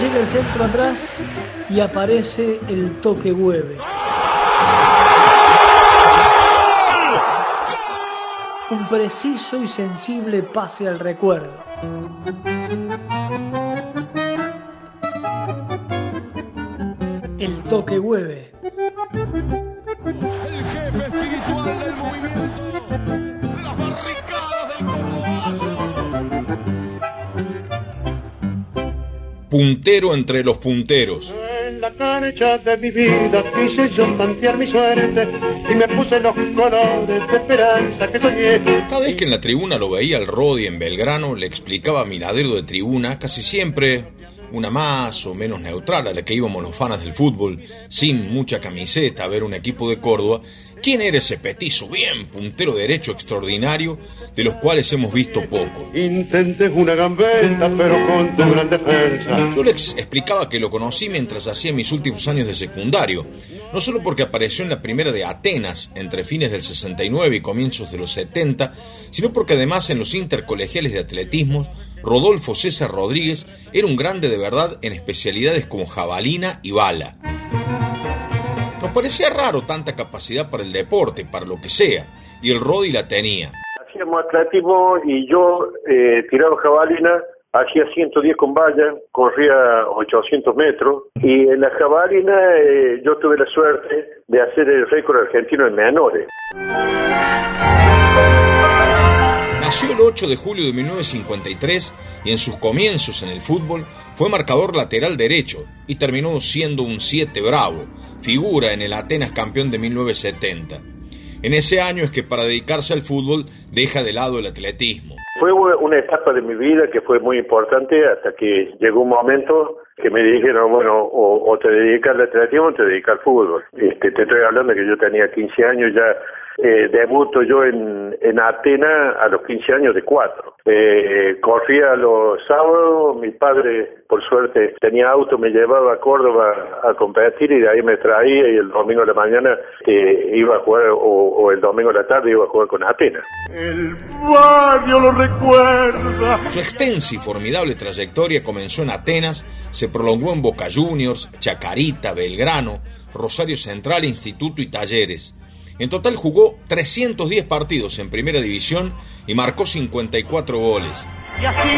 Llega el centro atrás y aparece el toque hueve. Un preciso y sensible pase al recuerdo. El toque hueve. El jefe espiritual del movimiento. Las barricadas del Puntero entre los punteros. En la cancha de mi vida quise yo tantear mi suerte y me puse los colores de esperanza que soñé. Cada vez que en la tribuna lo veía el Rodi en Belgrano, le explicaba a Miradero de tribuna, casi siempre una más o menos neutral a la que íbamos los fanas del fútbol, sin mucha camiseta a ver un equipo de Córdoba, quién era ese petizo bien puntero derecho extraordinario de los cuales hemos visto poco. Intentes una gambeta pero con tu gran defensa. Yo le ex- explicaba que lo conocí mientras hacía mis últimos años de secundario, no solo porque apareció en la primera de Atenas entre fines del 69 y comienzos de los 70, sino porque además en los intercolegiales de atletismo, Rodolfo César Rodríguez era un grande de verdad en especialidades como jabalina y bala. Parecía raro tanta capacidad para el deporte, para lo que sea, y el Rodi la tenía. Hacíamos atletismo y yo eh, tiraba jabalina, hacía 110 con valla, corría 800 metros y en la jabalina eh, yo tuve la suerte de hacer el récord argentino en menores. Nació el 8 de julio de 1953 y en sus comienzos en el fútbol fue marcador lateral derecho y terminó siendo un 7 bravo, figura en el Atenas campeón de 1970. En ese año es que para dedicarse al fútbol deja de lado el atletismo. Fue una etapa de mi vida que fue muy importante hasta que llegó un momento que me dijeron, bueno, o, o te dedicas al atletismo o te dedicas al fútbol. Este, te estoy hablando que yo tenía 15 años ya, eh, debuto yo en, en Atenas a los 15 años de cuatro. Eh, corría los sábados, mi padre, por suerte, tenía auto, me llevaba a Córdoba a competir y de ahí me traía y el domingo de la mañana eh, iba a jugar, o, o el domingo de la tarde iba a jugar con Atenas. El barrio lo recuerda. Su extensa y formidable trayectoria comenzó en Atenas, se prolongó en Boca Juniors, Chacarita, Belgrano, Rosario Central, Instituto y Talleres. En total jugó 310 partidos en Primera División y marcó 54 goles. Y así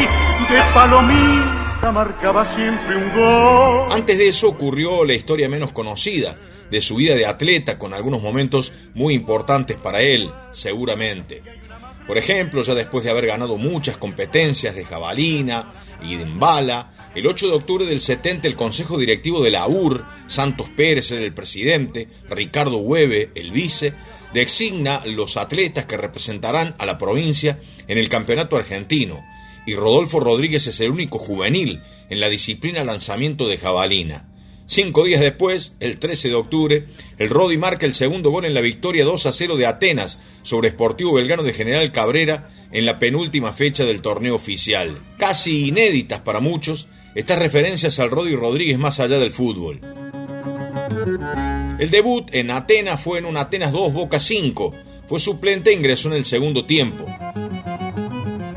de palomita marcaba siempre un gol. Antes de eso ocurrió la historia menos conocida de su vida de atleta con algunos momentos muy importantes para él, seguramente. Por ejemplo, ya después de haber ganado muchas competencias de jabalina y de embala, el 8 de octubre del 70 el Consejo Directivo de la UR, Santos Pérez era el presidente, Ricardo Hueve el vice, designa los atletas que representarán a la provincia en el campeonato argentino, y Rodolfo Rodríguez es el único juvenil en la disciplina lanzamiento de jabalina. Cinco días después, el 13 de octubre, el Rodi marca el segundo gol en la victoria 2 a 0 de Atenas sobre Sportivo Belgrano de General Cabrera en la penúltima fecha del torneo oficial. Casi inéditas para muchos, estas referencias al Rodi Rodríguez más allá del fútbol. El debut en Atenas fue en un Atenas 2 Boca 5. Fue suplente e ingresó en el segundo tiempo.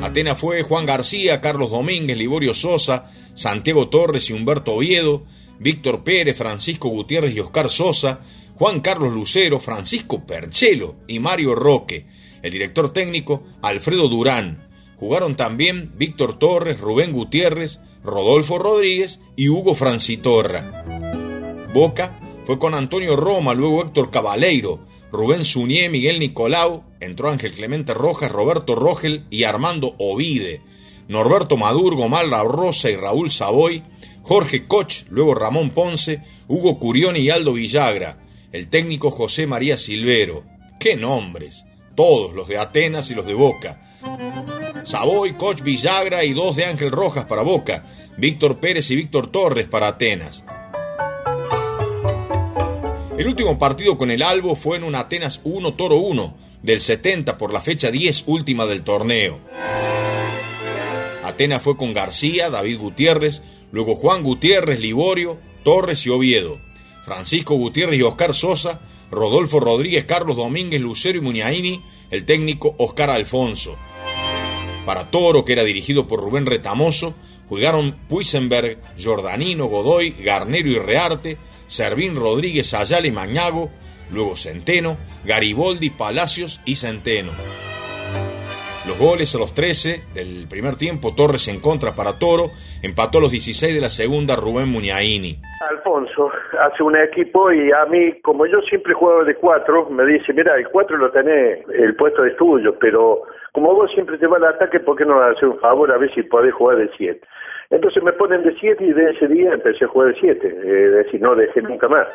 Atenas fue Juan García, Carlos Domínguez, Liborio Sosa, Santiago Torres y Humberto Oviedo, Víctor Pérez, Francisco Gutiérrez y Oscar Sosa, Juan Carlos Lucero, Francisco Perchelo y Mario Roque. El director técnico, Alfredo Durán. Jugaron también Víctor Torres, Rubén Gutiérrez, Rodolfo Rodríguez y Hugo Francitorra. Boca fue con Antonio Roma, luego Héctor Cabaleiro, Rubén Suñé, Miguel Nicolau, entró Ángel Clemente Rojas, Roberto Rogel y Armando Ovide, Norberto Madurgo, Malra Rosa y Raúl Savoy, Jorge Koch, luego Ramón Ponce, Hugo Curioni y Aldo Villagra, el técnico José María Silvero. ¡Qué nombres! Todos los de Atenas y los de Boca. Savoy, Koch, Villagra y dos de Ángel Rojas para Boca, Víctor Pérez y Víctor Torres para Atenas. El último partido con el Albo fue en un Atenas 1 Toro 1 del 70 por la fecha 10 última del torneo. Atenas fue con García, David Gutiérrez, luego Juan Gutiérrez, Liborio, Torres y Oviedo. Francisco Gutiérrez y Oscar Sosa, Rodolfo Rodríguez, Carlos Domínguez, Lucero y Muñaini, el técnico Oscar Alfonso. Para Toro, que era dirigido por Rubén Retamoso, jugaron Puisenberg, Jordanino, Godoy, Garnero y Rearte, Servín Rodríguez, Ayala y Mañago, luego Centeno, Gariboldi, Palacios y Centeno. Los goles a los 13 del primer tiempo, Torres en contra para Toro, empató a los 16 de la segunda Rubén Muñaini. Alfonso hace un equipo y a mí, como yo siempre juego de cuatro, me dice, mira, el cuatro lo tenés, el puesto de tuyo, pero como vos siempre te vas al ataque, ¿por qué no haces un favor a ver si podés jugar de siete? Entonces me ponen de siete y de ese día empecé a jugar de siete, es decir, no dejé nunca más.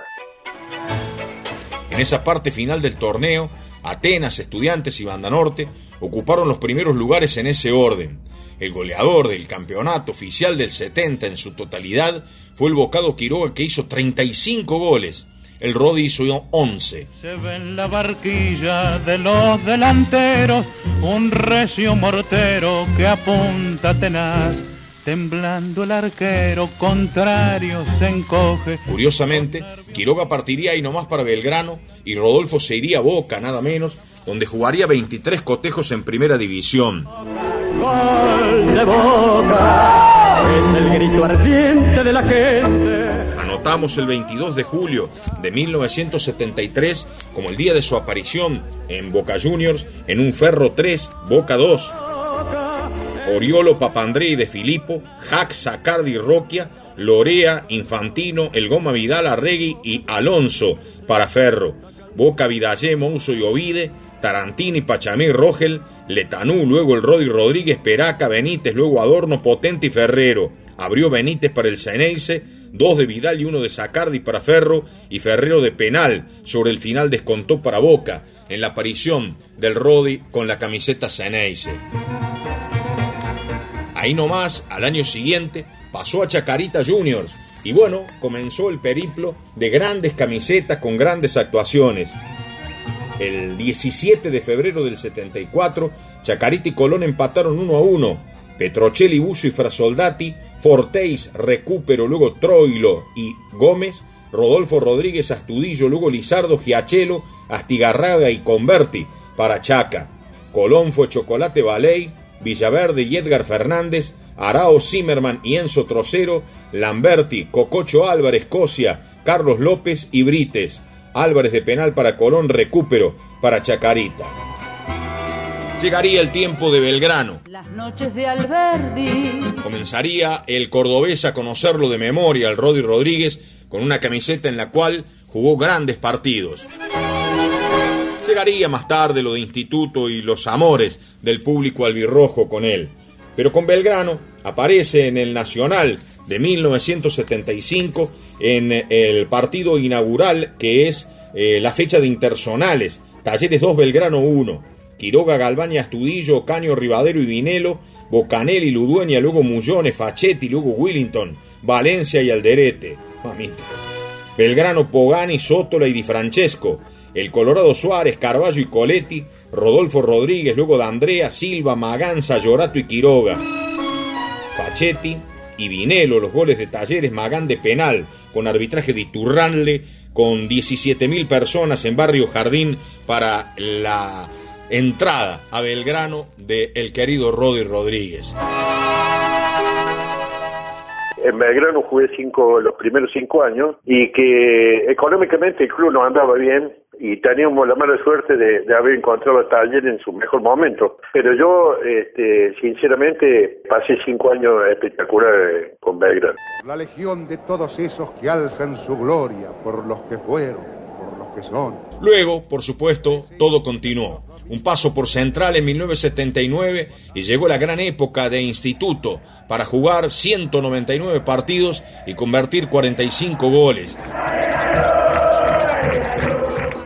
En esa parte final del torneo, Atenas, Estudiantes y Banda Norte ocuparon los primeros lugares en ese orden. El goleador del campeonato oficial del 70 en su totalidad fue el Bocado Quiroga que hizo 35 goles. El Rodi hizo 11. Se ve en la barquilla de los delanteros un recio mortero que apunta tenaz Temblando el arquero contrario se encoge. Curiosamente, Quiroga partiría ahí nomás para Belgrano y Rodolfo se iría a Boca, nada menos, donde jugaría 23 cotejos en primera división. Gol de Boca es el grito ardiente de la gente. Anotamos el 22 de julio de 1973 como el día de su aparición en Boca Juniors en un Ferro 3, Boca 2 Oriolo Papandrei de Filippo, Jack Sacardi Roquia, Lorea, Infantino, El Goma Vidal, Arregui y Alonso para Ferro, Boca Vidallé, Monzo y Ovide, Tarantini, Pachamé, Rogel, Letanú, luego el Rodi Rodríguez, Peraca, Benítez, luego Adorno, Potente y Ferrero. Abrió Benítez para el Ceneice, dos de Vidal y uno de Sacardi para Ferro y Ferrero de penal. Sobre el final descontó para Boca en la aparición del Rodi con la camiseta Ceneice. Ahí nomás, al año siguiente, pasó a Chacarita Juniors y bueno, comenzó el periplo de grandes camisetas con grandes actuaciones. El 17 de febrero del 74, Chacarita y Colón empataron 1 a 1. Petrocelli, Bucio y Frasoldati, Forteis, Recupero, luego Troilo y Gómez, Rodolfo Rodríguez, Astudillo, luego Lizardo, Giachelo, Astigarraga y Converti para Chaca. Colón fue Chocolate Baley, Villaverde y Edgar Fernández, Arao Zimmerman y Enzo Trocero, Lamberti, Cococho Álvarez, Cosia, Carlos López y Brites. Álvarez de penal para Colón, recupero para Chacarita. Llegaría el tiempo de Belgrano. Las noches de Alberdi. Comenzaría el cordobés a conocerlo de memoria, al Rodi Rodríguez, con una camiseta en la cual jugó grandes partidos. Llegaría más tarde lo de instituto y los amores del público albirrojo con él. Pero con Belgrano aparece en el Nacional de 1975 en el partido inaugural que es eh, la fecha de intersonales. Talleres 2, Belgrano 1. Quiroga, Galvania, Astudillo, Caño, Ribadero y Vinelo. Bocanelli, Ludueña, luego Mullones, Fachetti, luego Willington, Valencia y Alderete. Mamita. Belgrano, Pogani, Sótola y Di Francesco el Colorado Suárez, Carballo y Coletti, Rodolfo Rodríguez, luego de Andrea, Silva, Maganza, Llorato y Quiroga. Fachetti y Vinelo, los goles de Talleres, Magán de penal, con arbitraje de Iturranle, con 17.000 personas en Barrio Jardín para la entrada a Belgrano de el querido Rodi Rodríguez. En Belgrano jugué cinco, los primeros cinco años y que económicamente el club no andaba bien, y teníamos la mala suerte de, haber encontrado a Taller en su mejor momento. Pero yo, este, sinceramente, pasé cinco años espectaculares con Belgrano. La legión de todos esos que alzan su gloria por los que fueron, por los que son. Luego, por supuesto, todo continuó. Un paso por Central en 1979 y llegó la gran época de instituto para jugar 199 partidos y convertir 45 goles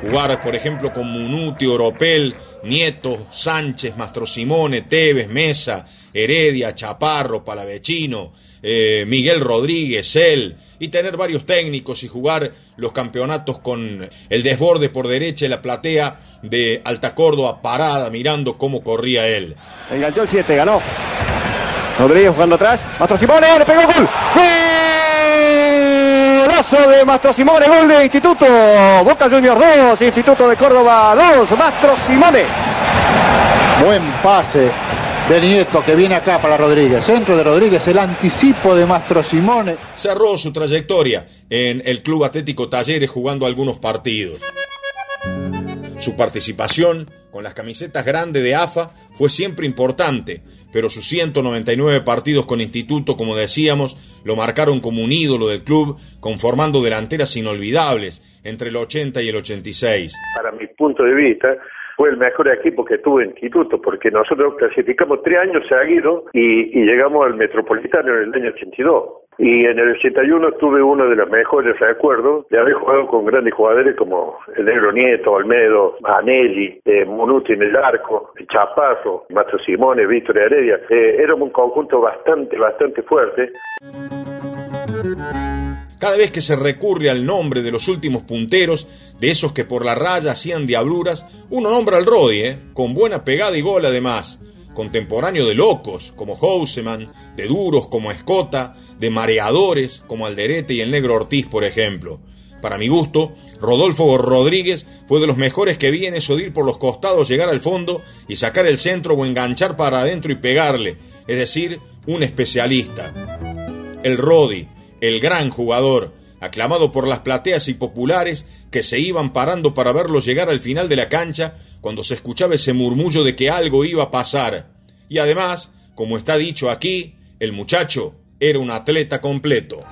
jugar, por ejemplo, con Munuti, Oropel, Nieto, Sánchez, Mastro Simone, Tevez, Mesa, Heredia, Chaparro, Palavecino, eh, Miguel Rodríguez, él, y tener varios técnicos y jugar los campeonatos con el desborde por derecha y la platea de Alta Córdoba parada mirando cómo corría él. Enganchó el 7, ganó. Rodríguez jugando atrás. Mastro Simone, le pegó gol. Golazo de Mastro Simone, gol de Instituto. Boca Junior 2, Instituto de Córdoba 2, Mastro Simone. Buen pase de Nieto que viene acá para Rodríguez. Centro de Rodríguez, el anticipo de Mastro Simone. Cerró su trayectoria en el Club Atlético Talleres jugando algunos partidos. Su participación con las camisetas grandes de AFA fue siempre importante, pero sus 199 partidos con Instituto, como decíamos, lo marcaron como un ídolo del club, conformando delanteras inolvidables entre el 80 y el 86. Para mi punto de vista, fue el mejor equipo que tuvo Instituto, porque nosotros clasificamos tres años seguidos y, llegamos al Metropolitano en el año 82. Y en el 81 tuve uno de los mejores recuerdos de haber jugado con grandes jugadores como el Negro Nieto, Almedo, Anelli, eh, Monuti en el arco, el Chapazo, Mastro Simone, Víctor Heredia. Eh, éramos un conjunto bastante, bastante fuerte. Cada vez que se recurre al nombre de los últimos punteros, de esos que por la raya hacían diabluras, uno nombra al Rodi, ¿eh? con buena pegada y gol además contemporáneo de locos como Houseman, de duros como Escota, de mareadores como Alderete y el negro Ortiz, por ejemplo. Para mi gusto, Rodolfo Rodríguez fue de los mejores que vi en eso de ir por los costados, llegar al fondo y sacar el centro o enganchar para adentro y pegarle, es decir, un especialista. El Rodi, el gran jugador, aclamado por las plateas y populares que se iban parando para verlo llegar al final de la cancha cuando se escuchaba ese murmullo de que algo iba a pasar. Y además, como está dicho aquí, el muchacho era un atleta completo.